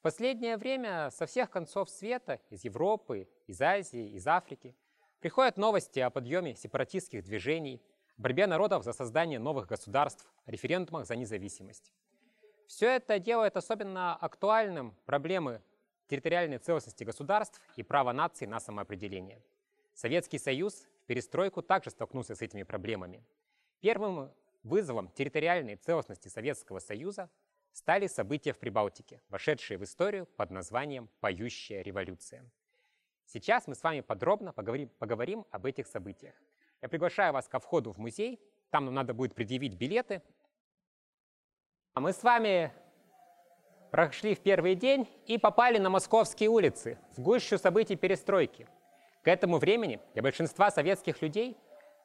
В последнее время со всех концов света, из Европы, из Азии, из Африки, приходят новости о подъеме сепаратистских движений, борьбе народов за создание новых государств, референдумах за независимость. Все это делает особенно актуальным проблемы территориальной целостности государств и права наций на самоопределение. Советский Союз в перестройку также столкнулся с этими проблемами. Первым вызовом территориальной целостности Советского Союза стали события в Прибалтике, вошедшие в историю под названием «Поющая революция». Сейчас мы с вами подробно поговорим, поговорим об этих событиях. Я приглашаю вас ко входу в музей. Там нам надо будет предъявить билеты. А мы с вами прошли в первый день и попали на московские улицы, в гущу событий перестройки. К этому времени для большинства советских людей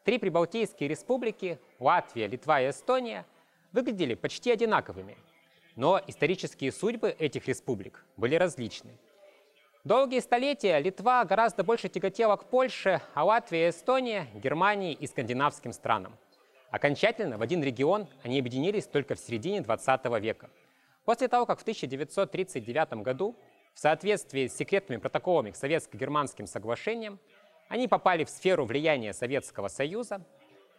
три прибалтийские республики – Латвия, Литва и Эстония – выглядели почти одинаковыми – но исторические судьбы этих республик были различны. Долгие столетия Литва гораздо больше тяготела к Польше, а Латвия Эстония – Германии и скандинавским странам. Окончательно в один регион они объединились только в середине 20 века. После того, как в 1939 году в соответствии с секретными протоколами к Советско-германским соглашениям они попали в сферу влияния Советского Союза,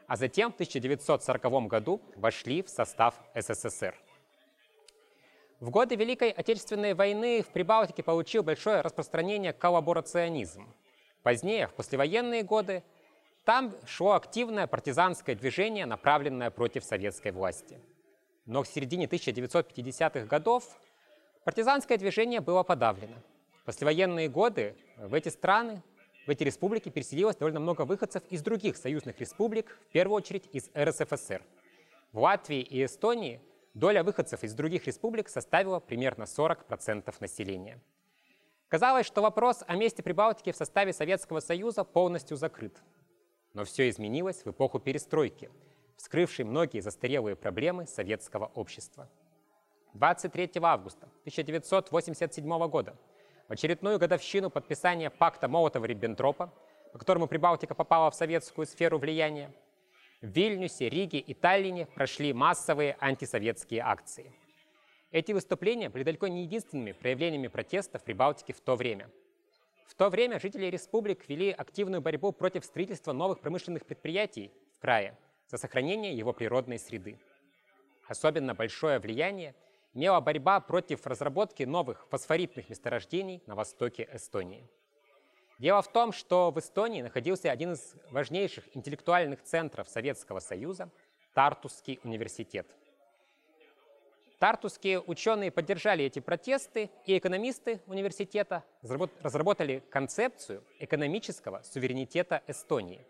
а затем в 1940 году вошли в состав СССР. В годы Великой Отечественной войны в Прибалтике получил большое распространение коллаборационизм. Позднее, в послевоенные годы, там шло активное партизанское движение, направленное против советской власти. Но к середине 1950-х годов партизанское движение было подавлено. В послевоенные годы в эти страны, в эти республики переселилось довольно много выходцев из других союзных республик, в первую очередь из РСФСР. В Латвии и Эстонии – доля выходцев из других республик составила примерно 40% населения. Казалось, что вопрос о месте Прибалтики в составе Советского Союза полностью закрыт. Но все изменилось в эпоху перестройки, вскрывшей многие застарелые проблемы советского общества. 23 августа 1987 года, в очередную годовщину подписания пакта Молотова-Риббентропа, по которому Прибалтика попала в советскую сферу влияния, Вильнюсе, Риге и Таллине прошли массовые антисоветские акции. Эти выступления были далеко не единственными проявлениями протеста в Прибалтике в то время. В то время жители республик вели активную борьбу против строительства новых промышленных предприятий в крае за сохранение его природной среды. Особенно большое влияние имела борьба против разработки новых фосфоритных месторождений на востоке Эстонии. Дело в том, что в Эстонии находился один из важнейших интеллектуальных центров Советского Союза – Тартусский университет. Тартусские ученые поддержали эти протесты, и экономисты университета разработали концепцию экономического суверенитета Эстонии,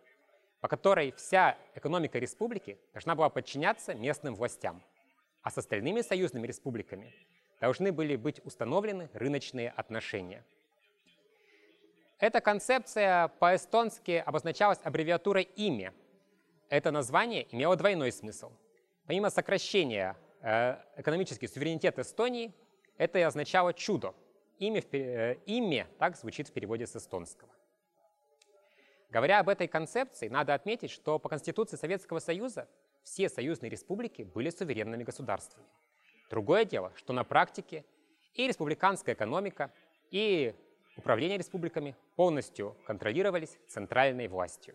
по которой вся экономика республики должна была подчиняться местным властям, а с остальными союзными республиками должны были быть установлены рыночные отношения – эта концепция по-эстонски обозначалась аббревиатурой «имя». Это название имело двойной смысл. Помимо сокращения э, экономический суверенитет Эстонии, это и означало «чудо». Имя, э, имя так звучит в переводе с эстонского. Говоря об этой концепции, надо отметить, что по Конституции Советского Союза все союзные республики были суверенными государствами. Другое дело, что на практике и республиканская экономика, и управление республиками полностью контролировались центральной властью.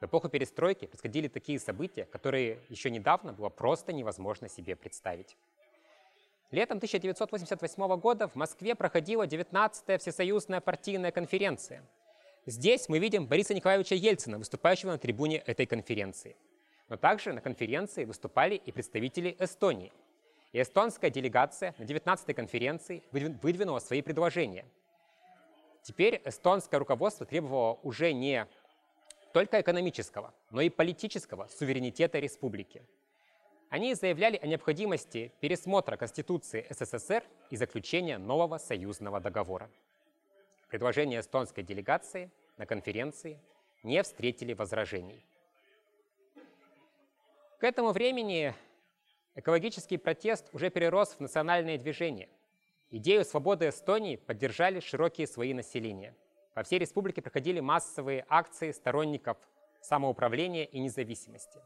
В эпоху перестройки происходили такие события, которые еще недавно было просто невозможно себе представить. Летом 1988 года в Москве проходила 19-я Всесоюзная партийная конференция. Здесь мы видим Бориса Николаевича Ельцина, выступающего на трибуне этой конференции. Но также на конференции выступали и представители Эстонии. И эстонская делегация на 19-й конференции выдвинула свои предложения – Теперь эстонское руководство требовало уже не только экономического, но и политического суверенитета республики. Они заявляли о необходимости пересмотра Конституции СССР и заключения нового союзного договора. Предложения эстонской делегации на конференции не встретили возражений. К этому времени экологический протест уже перерос в национальное движение – Идею свободы Эстонии поддержали широкие слои населения. По всей республике проходили массовые акции сторонников самоуправления и независимости.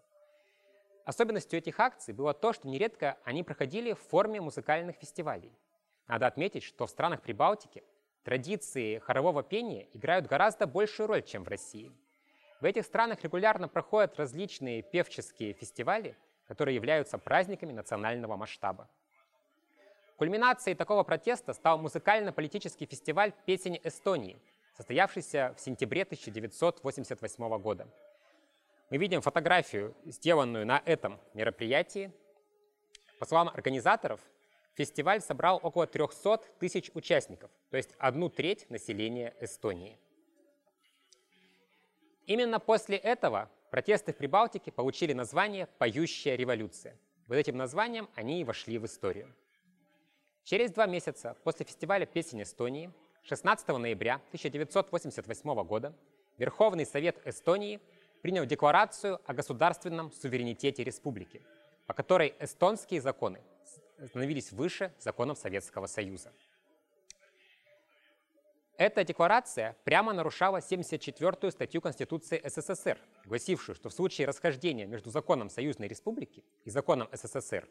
Особенностью этих акций было то, что нередко они проходили в форме музыкальных фестивалей. Надо отметить, что в странах Прибалтики традиции хорового пения играют гораздо большую роль, чем в России. В этих странах регулярно проходят различные певческие фестивали, которые являются праздниками национального масштаба. Кульминацией такого протеста стал музыкально-политический фестиваль «Песень Эстонии», состоявшийся в сентябре 1988 года. Мы видим фотографию, сделанную на этом мероприятии. По словам организаторов, фестиваль собрал около 300 тысяч участников, то есть одну треть населения Эстонии. Именно после этого протесты в Прибалтике получили название «Поющая революция». Вот этим названием они и вошли в историю. Через два месяца после фестиваля песен Эстонии, 16 ноября 1988 года, Верховный Совет Эстонии принял декларацию о государственном суверенитете республики, по которой эстонские законы становились выше законов Советского Союза. Эта декларация прямо нарушала 74-ю статью Конституции СССР, гласившую, что в случае расхождения между законом Союзной Республики и законом СССР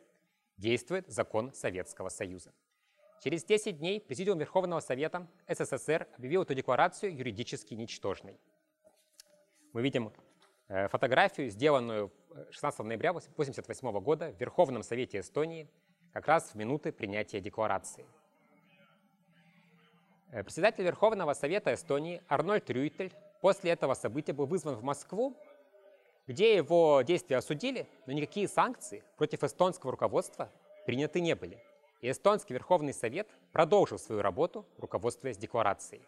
действует закон Советского Союза. Через 10 дней Президиум Верховного Совета СССР объявил эту декларацию юридически ничтожной. Мы видим э, фотографию, сделанную 16 ноября 1988 года в Верховном Совете Эстонии, как раз в минуты принятия декларации. Э, председатель Верховного Совета Эстонии Арнольд Рюйтель после этого события был вызван в Москву, где его действия осудили, но никакие санкции против эстонского руководства приняты не были. И Эстонский Верховный Совет продолжил свою работу, руководствуясь декларацией.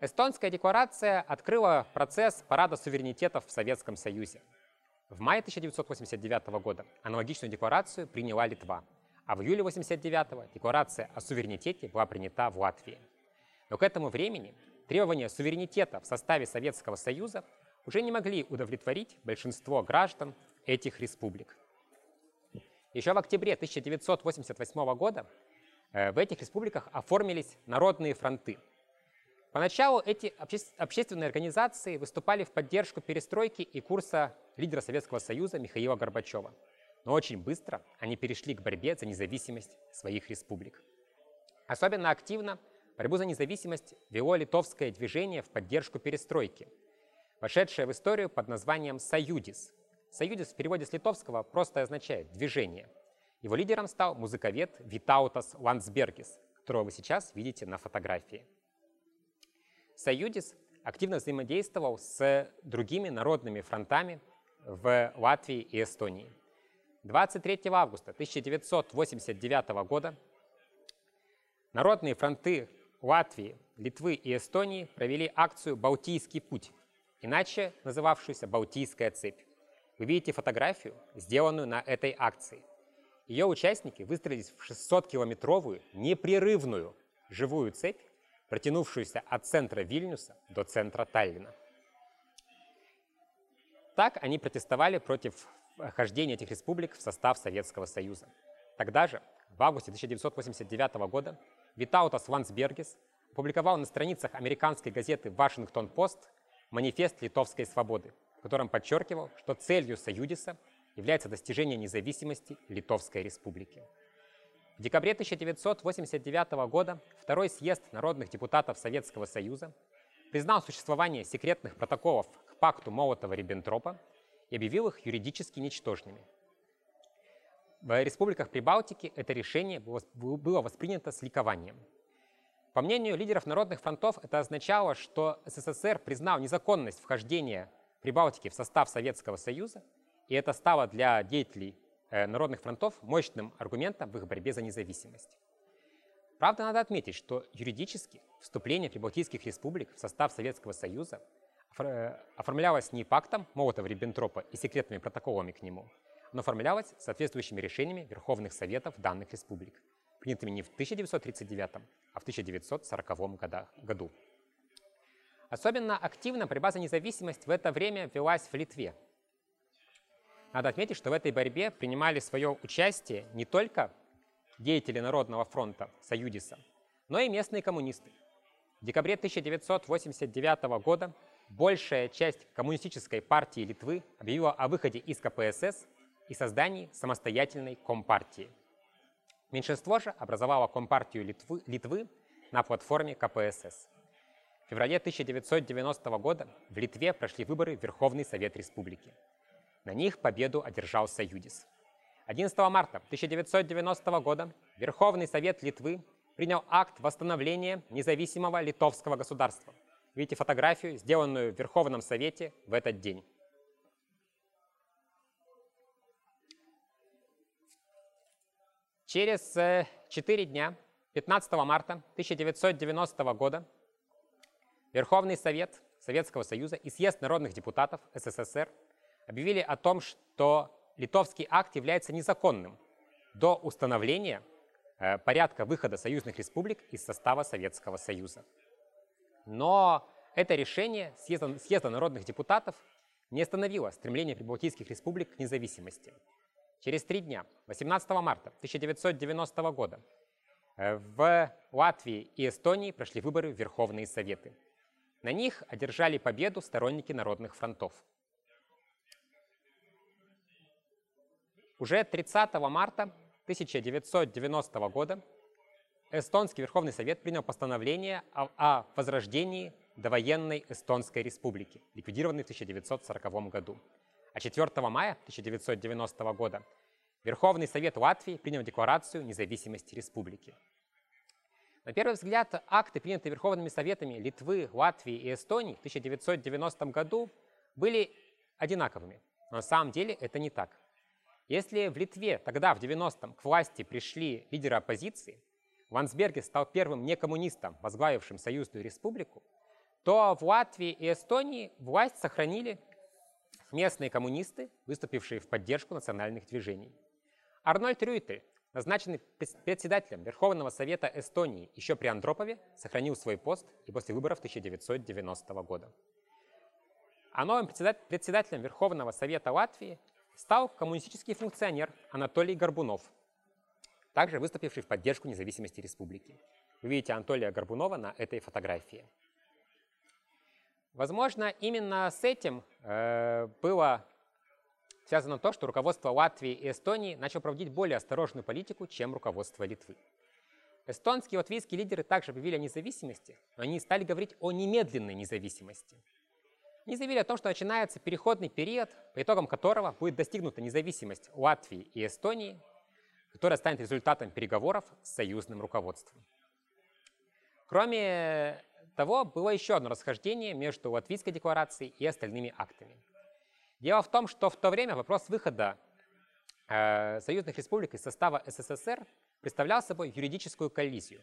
Эстонская декларация открыла процесс парада суверенитетов в Советском Союзе. В мае 1989 года аналогичную декларацию приняла Литва, а в июле 1989 декларация о суверенитете была принята в Латвии. Но к этому времени требования суверенитета в составе Советского Союза уже не могли удовлетворить большинство граждан этих республик. Еще в октябре 1988 года э, в этих республиках оформились народные фронты. Поначалу эти обще общественные организации выступали в поддержку перестройки и курса лидера Советского Союза Михаила Горбачева. Но очень быстро они перешли к борьбе за независимость своих республик. Особенно активно борьбу за независимость вело литовское движение в поддержку перестройки, вошедшее в историю под названием «Союдис», Союдис в переводе с литовского просто означает «движение». Его лидером стал музыковед Витаутас Ландсбергис, которого вы сейчас видите на фотографии. Союдис активно взаимодействовал с другими народными фронтами в Латвии и Эстонии. 23 августа 1989 года народные фронты Латвии, Литвы и Эстонии провели акцию «Балтийский путь», иначе называвшуюся «Балтийская цепь». Вы видите фотографию, сделанную на этой акции. Ее участники выстроились в 600-километровую непрерывную живую цепь, протянувшуюся от центра Вильнюса до центра Таллина. Так они протестовали против вхождения этих республик в состав Советского Союза. Тогда же, в августе 1989 года, Витаутас Лансбергес опубликовал на страницах американской газеты «Вашингтон-Пост» манифест литовской свободы, котором подчеркивал, что целью Союдиса является достижение независимости Литовской Республики. В декабре 1989 года Второй съезд народных депутатов Советского Союза признал существование секретных протоколов к пакту Молотова-Риббентропа и объявил их юридически ничтожными. В республиках Прибалтики это решение было воспринято с ликованием. По мнению лидеров народных фронтов, это означало, что СССР признал незаконность вхождения Прибалтики в состав Советского Союза, и это стало для деятелей э, народных фронтов мощным аргументом в их борьбе за независимость. Правда, надо отметить, что юридически вступление прибалтийских республик в состав Советского Союза э, оформлялось не пактом Молотова-Риббентропа и секретными протоколами к нему, но оформлялось соответствующими решениями Верховных Советов данных республик, принятыми не в 1939, а в 1940 году. Особенно активно борьба за независимость в это время велась в Литве. Надо отметить, что в этой борьбе принимали свое участие не только деятели Народного фронта Союдиса, но и местные коммунисты. В декабре 1989 года большая часть коммунистической партии Литвы объявила о выходе из КПСС и создании самостоятельной компартии. Меньшинство же образовало Компартию Литвы, Литвы на платформе КПСС. В феврале 1990 года в Литве прошли выборы в Верховный Совет Республики. На них победу одержал Союдис. 11 марта 1990 года Верховный Совет Литвы принял акт восстановления независимого литовского государства. Видите фотографию, сделанную в Верховном Совете в этот день. Через э, четыре дня, 15 марта 1990 года, Верховный Совет Советского Союза и Съезд народных депутатов СССР объявили о том, что литовский акт является незаконным до установления э, порядка выхода союзных республик из состава Советского Союза. Но это решение съезда, съезда народных депутатов не остановило стремление прибалтийских республик к независимости. Через три дня, 18 марта 1990 года, э, в Латвии и Эстонии прошли выборы в Верховные Советы. На них одержали победу сторонники народных фронтов. Уже 30 марта 1990 года Эстонский Верховный Совет принял постановление о, о возрождении довоенной Эстонской Республики, ликвидированной в 1940 году. А 4 мая 1990 года Верховный Совет Латвии принял Декларацию независимости республики. На первый взгляд, акты, принятые Верховными Советами Литвы, Латвии и Эстонии в 1990 году, были одинаковыми. Но на самом деле это не так. Если в Литве тогда, в 90-м, к власти пришли лидеры оппозиции, Вансберге стал первым некоммунистом, возглавившим Союзную республику, то в Латвии и Эстонии власть сохранили местные коммунисты, выступившие в поддержку национальных движений. Арнольд Рюйтель назначенный председателем Верховного Совета Эстонии еще при Андропове, сохранил свой пост и после выборов 1990 года. А новым председателем Верховного Совета Латвии стал коммунистический функционер Анатолий Горбунов, также выступивший в поддержку независимости республики. Вы видите Анатолия Горбунова на этой фотографии. Возможно, именно с этим э, было связано то, что руководство Латвии и Эстонии начало проводить более осторожную политику, чем руководство Литвы. Эстонские и латвийские лидеры также объявили о независимости, но они стали говорить о немедленной независимости. Они заявили о том, что начинается переходный период, по итогам которого будет достигнута независимость Латвии и Эстонии, которая станет результатом переговоров с союзным руководством. Кроме того, было еще одно расхождение между Латвийской декларацией и остальными актами – Дело в том, что в то время вопрос выхода э, союзных республик из состава СССР представлял собой юридическую коллизию.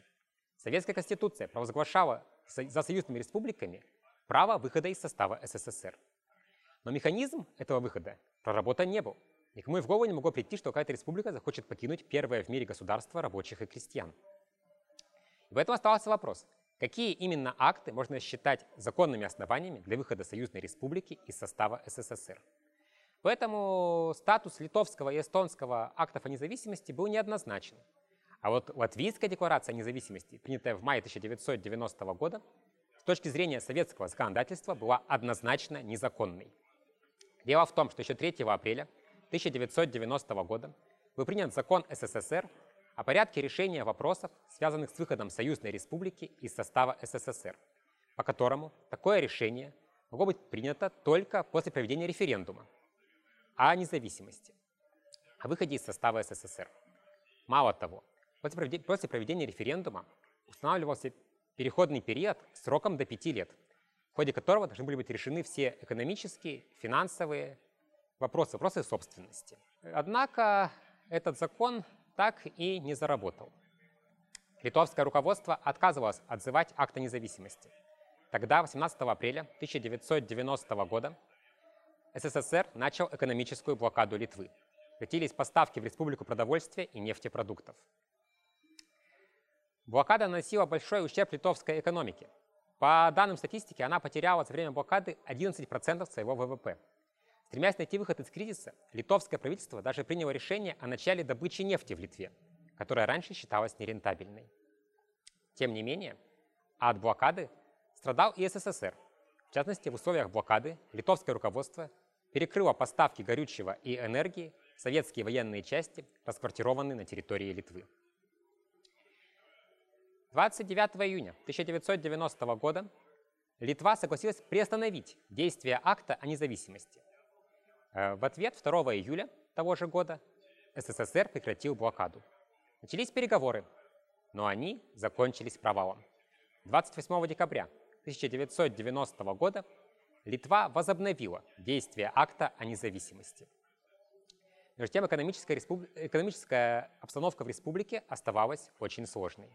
Советская Конституция провозглашала за союзными республиками право выхода из состава СССР. Но механизм этого выхода проработан не был. Никому и в голову не могло прийти, что какая-то республика захочет покинуть первое в мире государство рабочих и крестьян. И поэтому оставался вопрос, Какие именно акты можно считать законными основаниями для выхода Союзной Республики из состава СССР? Поэтому статус литовского и эстонского актов о независимости был неоднозначен. А вот Латвийская декларация о независимости, принятая в мае 1990 года, с точки зрения советского законодательства была однозначно незаконной. Дело в том, что еще 3 апреля 1990 года был принят закон СССР о порядке решения вопросов, связанных с выходом Союзной Республики из состава СССР, по которому такое решение могло быть принято только после проведения референдума о независимости, о выходе из состава СССР. Мало того, после проведения референдума устанавливался переходный период сроком до пяти лет, в ходе которого должны были быть решены все экономические, финансовые вопросы, вопросы собственности. Однако этот закон так и не заработал. Литовское руководство отказывалось отзывать акт о независимости. Тогда, 18 апреля 1990 года, СССР начал экономическую блокаду Литвы. Прекратились поставки в республику продовольствия и нефтепродуктов. Блокада наносила большой ущерб литовской экономике. По данным статистики, она потеряла за время блокады 11% своего ВВП. Стремясь найти выход из кризиса, литовское правительство даже приняло решение о начале добычи нефти в Литве, которая раньше считалась нерентабельной. Тем не менее, от блокады страдал и СССР. В частности, в условиях блокады литовское руководство перекрыло поставки горючего и энергии в советские военные части, расквартированные на территории Литвы. 29 июня 1990 года Литва согласилась приостановить действие акта о независимости. Э, в ответ 2 июля того же года СССР прекратил блокаду. Начались переговоры, но они закончились провалом. 28 декабря 1990 года Литва возобновила действие акта о независимости. Между тем, экономическая, республи... экономическая обстановка в республике оставалась очень сложной.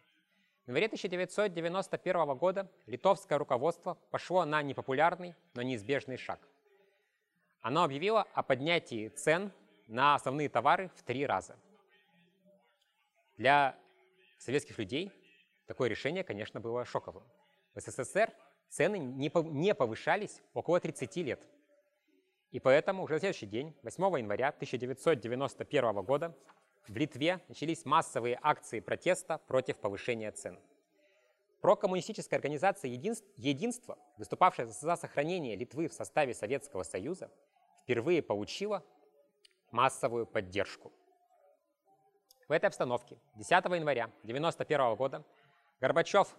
В январе 1991 года литовское руководство пошло на непопулярный, но неизбежный шаг. Оно объявило о поднятии цен на основные товары в три раза. Для советских людей такое решение, конечно, было шоковым. В СССР цены не повышались около 30 лет. И поэтому уже на следующий день, 8 января 1991 года, в Литве начались массовые акции протеста против повышения цен. Прокоммунистическая организация «Единство», выступавшая за сохранение Литвы в составе Советского Союза, впервые получила массовую поддержку. В этой обстановке 10 января 1991 года Горбачев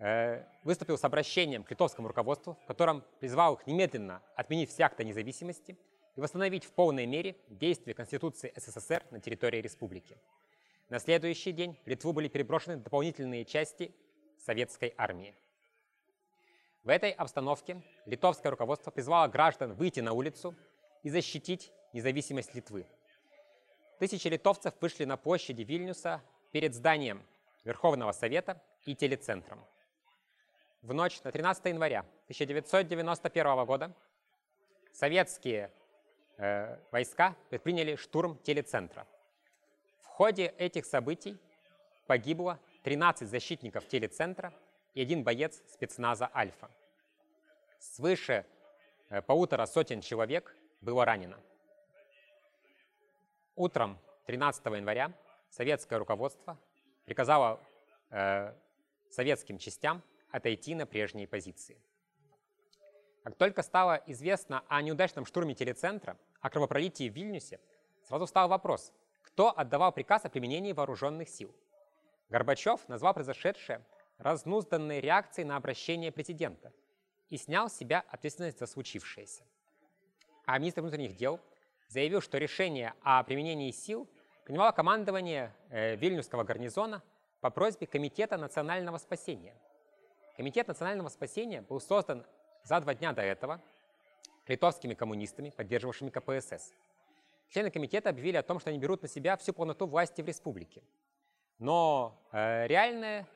э, выступил с обращением к литовскому руководству, в котором призвал их немедленно отменить все акты независимости и восстановить в полной мере действие Конституции СССР на территории республики. На следующий день в Литву были переброшены дополнительные части советской армии. В этой обстановке литовское руководство призвало граждан выйти на улицу и защитить независимость Литвы. Тысячи литовцев вышли на площади Вильнюса перед зданием Верховного Совета и телецентром. В ночь на 13 января 1991 года советские э, войска предприняли штурм телецентра. В ходе этих событий погибло 13 защитников телецентра и один боец спецназа «Альфа». Свыше э, полутора сотен человек было ранено. Утром 13 января советское руководство приказало э, советским частям отойти на прежние позиции. Как только стало известно о неудачном штурме телецентра, о кровопролитии в Вильнюсе, сразу стал вопрос, кто отдавал приказ о применении вооруженных сил. Горбачев назвал произошедшее разнузданной реакцией на обращение президента и снял с себя ответственность за случившееся. А министр внутренних дел заявил, что решение о применении сил принимало командование э, Вильнюсского гарнизона по просьбе Комитета национального спасения. Комитет национального спасения был создан за два дня до этого литовскими коммунистами, поддерживавшими КПСС. Члены комитета объявили о том, что они берут на себя всю полноту власти в республике. Но э, реальное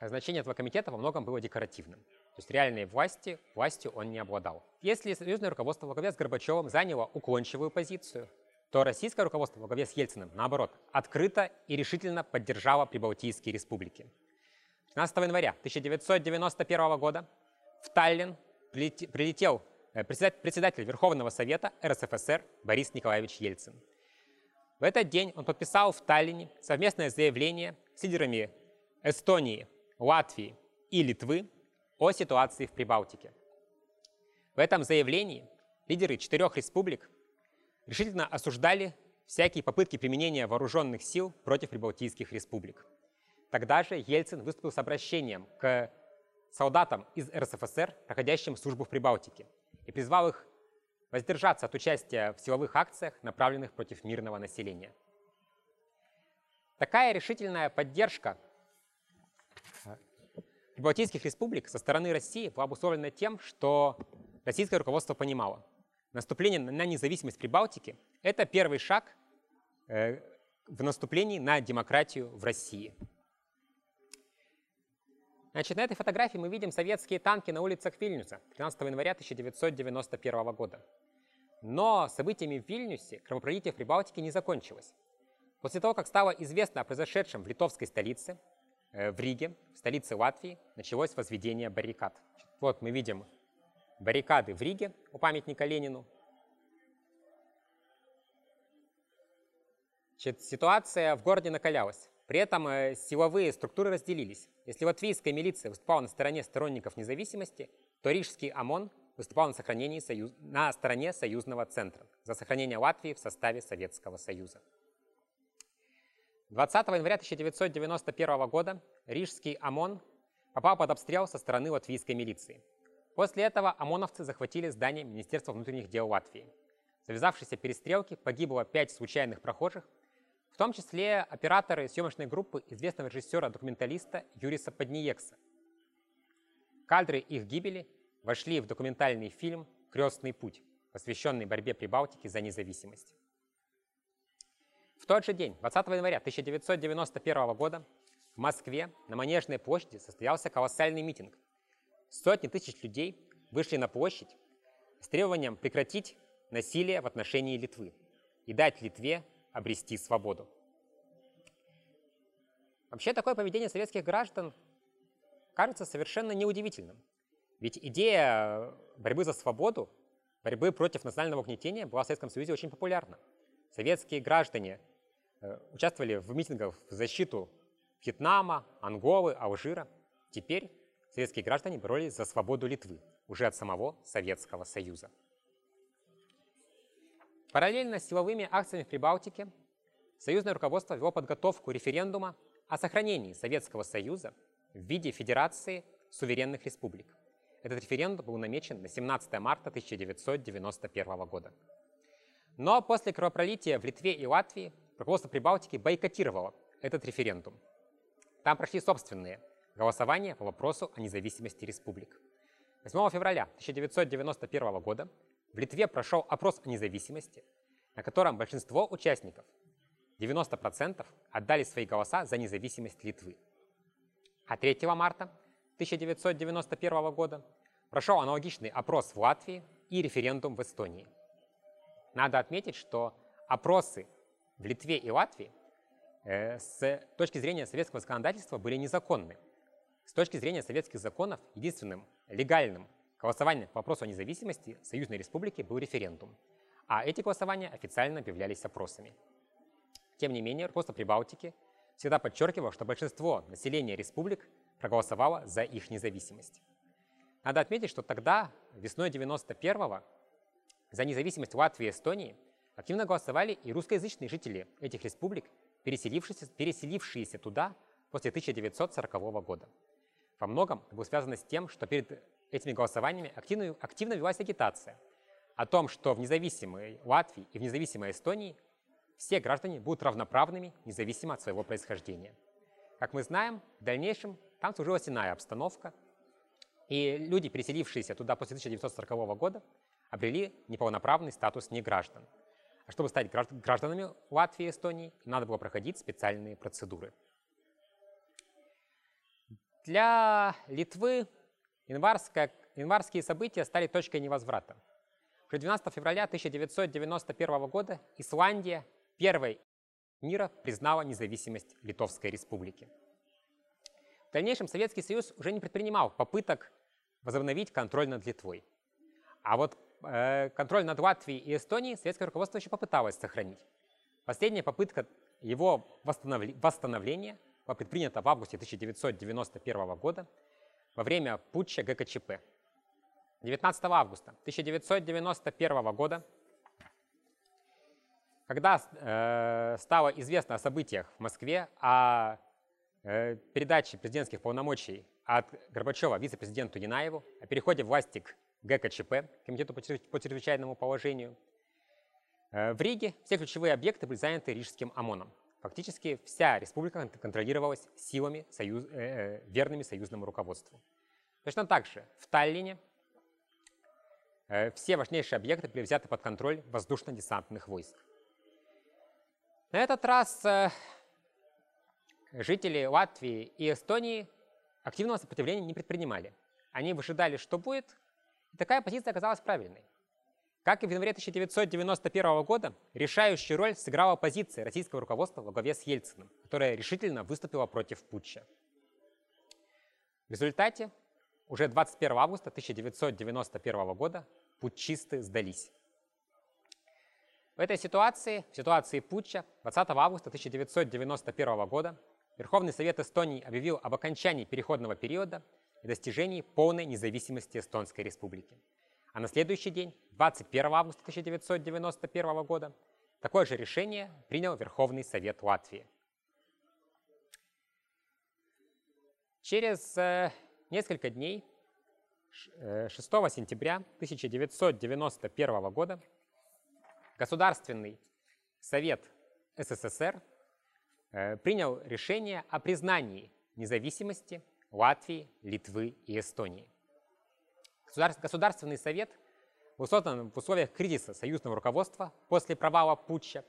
значение этого комитета во многом было декоративным. То есть реальной власти, властью он не обладал. Если союзное руководство во главе с Горбачевым заняло уклончивую позицию, то российское руководство во главе с Ельциным, наоборот, открыто и решительно поддержало прибалтийские республики. 15 января 1991 года в Таллин прилетел э, председатель Верховного Совета РСФСР Борис Николаевич Ельцин. В этот день он подписал в Таллине совместное заявление с лидерами Эстонии, Латвии и Литвы о ситуации в Прибалтике. В этом заявлении лидеры четырех республик решительно осуждали всякие попытки применения вооруженных сил против прибалтийских республик. Тогда же Ельцин выступил с обращением к солдатам из РСФСР, проходящим службу в Прибалтике, и призвал их воздержаться от участия в силовых акциях, направленных против мирного населения. Такая решительная поддержка Прибалтийских республик со стороны России была обусловлена тем, что российское руководство понимало, наступление на независимость Прибалтики – это первый шаг э, в наступлении на демократию в России. Значит, на этой фотографии мы видим советские танки на улицах Вильнюса 13 января 1991 года. Но событиями в Вильнюсе кровопролитие в Прибалтике не закончилось. После того, как стало известно о произошедшем в литовской столице, в Риге, в столице Латвии, началось возведение баррикад. Вот мы видим баррикады в Риге у памятника Ленину. Значит, ситуация в городе накалялась. При этом э, силовые структуры разделились. Если латвийская милиция выступала на стороне сторонников независимости, то рижский ОМОН выступал на, сохранении союз... на стороне союзного центра за сохранение Латвии в составе Советского Союза. 20 января 1991 года Рижский ОМОН попал под обстрел со стороны латвийской милиции. После этого ОМОНовцы захватили здание Министерства внутренних дел Латвии. В завязавшейся перестрелке погибло пять случайных прохожих, в том числе операторы съемочной группы известного режиссера-документалиста Юриса Подниекса. Кадры их гибели вошли в документальный фильм «Крестный путь», посвященный борьбе Прибалтики за независимость. В тот же день, 20 января 1991 года, в Москве на Манежной площади состоялся колоссальный митинг. Сотни тысяч людей вышли на площадь с требованием прекратить насилие в отношении Литвы и дать Литве обрести свободу. Вообще такое поведение советских граждан кажется совершенно неудивительным. Ведь идея борьбы за свободу, борьбы против национального угнетения была в Советском Союзе очень популярна. Советские граждане э, участвовали в митингах в защиту Вьетнама, Анголы, Алжира. Теперь советские граждане боролись за свободу Литвы, уже от самого Советского Союза. Параллельно с силовыми акциями в Прибалтике союзное руководство вело подготовку референдума о сохранении Советского Союза в виде Федерации суверенных республик. Этот референдум был намечен на 17 марта 1991 года. Но после кровопролития в Литве и Латвии руководство Прибалтики бойкотировало этот референдум. Там прошли собственные голосования по вопросу о независимости республик. 8 февраля 1991 года в Литве прошел опрос о независимости, на котором большинство участников, 90%, отдали свои голоса за независимость Литвы. А 3 марта 1991 года прошел аналогичный опрос в Латвии и референдум в Эстонии. Надо отметить, что опросы в Литве и Латвии э, с точки зрения советского законодательства были незаконны. С точки зрения советских законов единственным легальным голосованием по вопросу о независимости Союзной Республики был референдум, а эти голосования официально объявлялись опросами. Тем не менее, руководство Прибалтики всегда подчеркивало, что большинство населения республик проголосовало за их независимость. Надо отметить, что тогда, весной 91-го, за независимость Латвии и Эстонии активно голосовали и русскоязычные жители этих республик, переселившиеся, переселившиеся туда после 1940 года. Во многом это было связано с тем, что перед этими голосованиями активно, активно велась агитация о том, что в независимой Латвии и в независимой Эстонии все граждане будут равноправными, независимо от своего происхождения. Как мы знаем, в дальнейшем там сложилась иная обстановка, и люди, переселившиеся туда после 1940 года, обрели неполноправный статус неграждан. А чтобы стать гражданами Латвии и Эстонии, надо было проходить специальные процедуры. Для Литвы январские события стали точкой невозврата. Уже 12 февраля 1991 года Исландия первой мира признала независимость Литовской республики. В дальнейшем Советский Союз уже не предпринимал попыток возобновить контроль над Литвой. А вот контроль над Латвией и Эстонией советское руководство еще попыталось сохранить. Последняя попытка его восстановления была предпринята в августе 1991 года во время путча ГКЧП. 19 августа 1991 года когда э, стало известно о событиях в Москве, о э, передаче президентских полномочий от Горбачева вице-президенту Янаеву, о переходе власти к ГКЧП, Комитету по чрезвычайному положению, э, в Риге все ключевые объекты были заняты Рижским ОМОНом. Фактически вся республика контролировалась силами, союз, э, э, верными союзному руководству. Точно так же в Таллине э, все важнейшие объекты были взяты под контроль воздушно-десантных войск. На этот раз жители Латвии и Эстонии активного сопротивления не предпринимали. Они выжидали, что будет, такая позиция оказалась правильной. Как и в январе 1991 года, решающую роль сыграла позиция российского руководства во главе с Ельциным, которая решительно выступила против путча. В результате уже 21 августа 1991 года путчисты сдались. В этой ситуации, в ситуации путча, 20 августа 1991 года Верховный Совет Эстонии объявил об окончании переходного периода и достижении полной независимости Эстонской Республики. А на следующий день, 21 августа 1991 года, такое же решение принял Верховный Совет Латвии. Через э, несколько дней, 6 э, сентября 1991 года, Государственный Совет СССР э, принял решение о признании независимости Латвии, Литвы и Эстонии. Государственный совет был создан в условиях кризиса союзного руководства после провала путча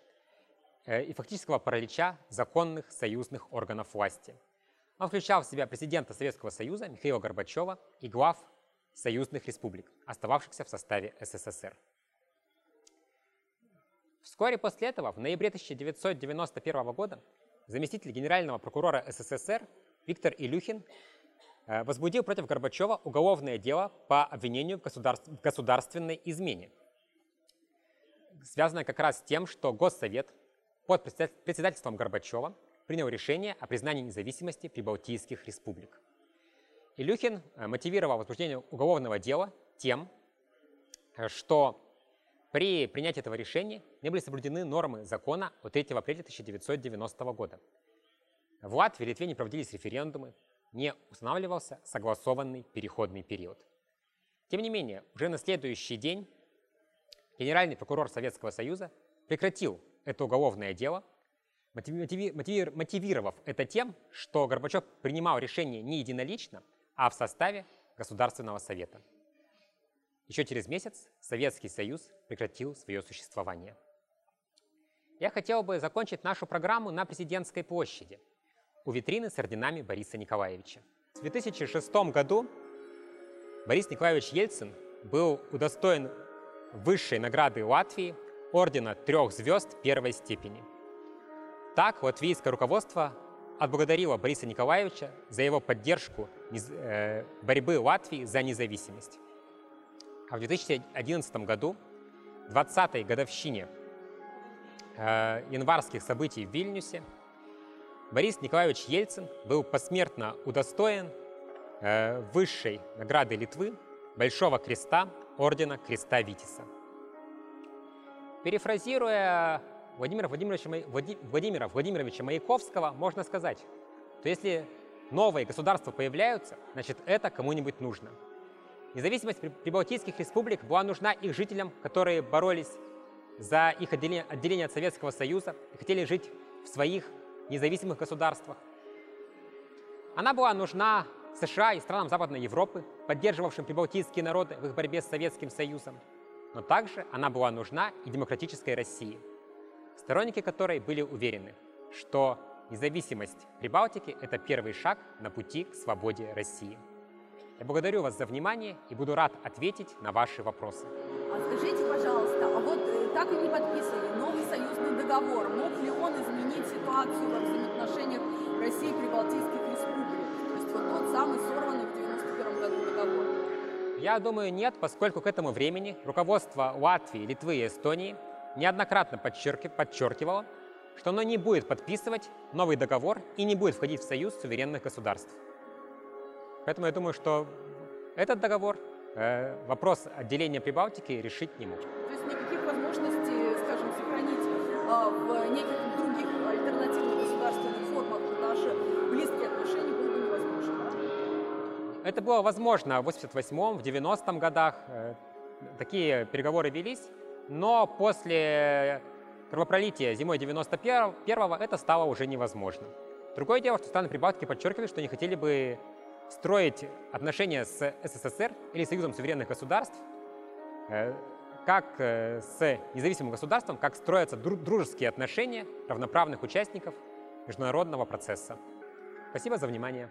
э, и фактического паралича законных союзных органов власти. Он включал в себя президента Советского Союза Михаила Горбачева и глав союзных республик, остававшихся в составе СССР. Вскоре после этого, в ноябре 1991 года, заместитель генерального прокурора СССР Виктор Илюхин возбудил против Горбачева уголовное дело по обвинению в, государств, в государственной измене. Связанное как раз с тем, что Госсовет под председательством Горбачева принял решение о признании независимости прибалтийских республик. Илюхин э, мотивировал возбуждение уголовного дела тем, э, что при принятии этого решения не были соблюдены нормы закона от 3 апреля 1990 года. В Латвии и Литве не проводились референдумы, не устанавливался согласованный переходный период. Тем не менее, уже на следующий день генеральный прокурор Советского Союза прекратил это уголовное дело, мотивировав это тем, что Горбачев принимал решение не единолично, а в составе Государственного Совета. Еще через месяц Советский Союз прекратил свое существование. Я хотел бы закончить нашу программу на Президентской площади у витрины с орденами Бориса Николаевича. В 2006 году Борис Николаевич Ельцин был удостоен высшей награды Латвии ордена трех звезд первой степени. Так латвийское руководство отблагодарило Бориса Николаевича за его поддержку э, борьбы Латвии за независимость. А в 2011 году, 20-й годовщине э, январских событий в Вильнюсе, Борис Николаевич Ельцин был посмертно удостоен э, высшей награды Литвы Большого Креста Ордена Креста Витиса. Перефразируя Владимира Владимировича, Владимира Владимировича Маяковского, можно сказать, что если новые государства появляются, значит это кому-нибудь нужно – Независимость прибалтийских республик была нужна их жителям, которые боролись за их отделение, отделение от Советского Союза и хотели жить в своих независимых государствах. Она была нужна США и странам Западной Европы, поддерживавшим прибалтийские народы в их борьбе с Советским Союзом. Но также она была нужна и демократической России, сторонники которой были уверены, что независимость Прибалтики – это первый шаг на пути к свободе России. Я благодарю вас за внимание и буду рад ответить на ваши вопросы. Скажите, пожалуйста, а вот э, так и не подписали новый союзный договор. Мог ли он изменить ситуацию во взаимоотношениях России и Прибалтийских республик? То есть вот тот самый сорванный в 1991 году договор. Я думаю, нет, поскольку к этому времени руководство Латвии, Литвы и Эстонии неоднократно подчеркивало, что оно не будет подписывать новый договор и не будет входить в союз суверенных государств. Поэтому я думаю, что этот договор э, вопрос отделения Прибалтики решить не может. То есть никаких возможностей, скажем, сохранить э, в неких других альтернативных государственных формах наши близкие отношения было бы невозможно, да? Это было возможно в 88-м, в 90-м годах. Э, такие переговоры велись, но после кровопролития зимой 91-го это стало уже невозможно. Другое дело, что страны Прибалтики подчеркивали, что они хотели бы строить отношения с СССР или Союзом суверенных государств, э, как э, с независимым государством, как строятся дружеские отношения равноправных участников международного процесса. Спасибо за внимание.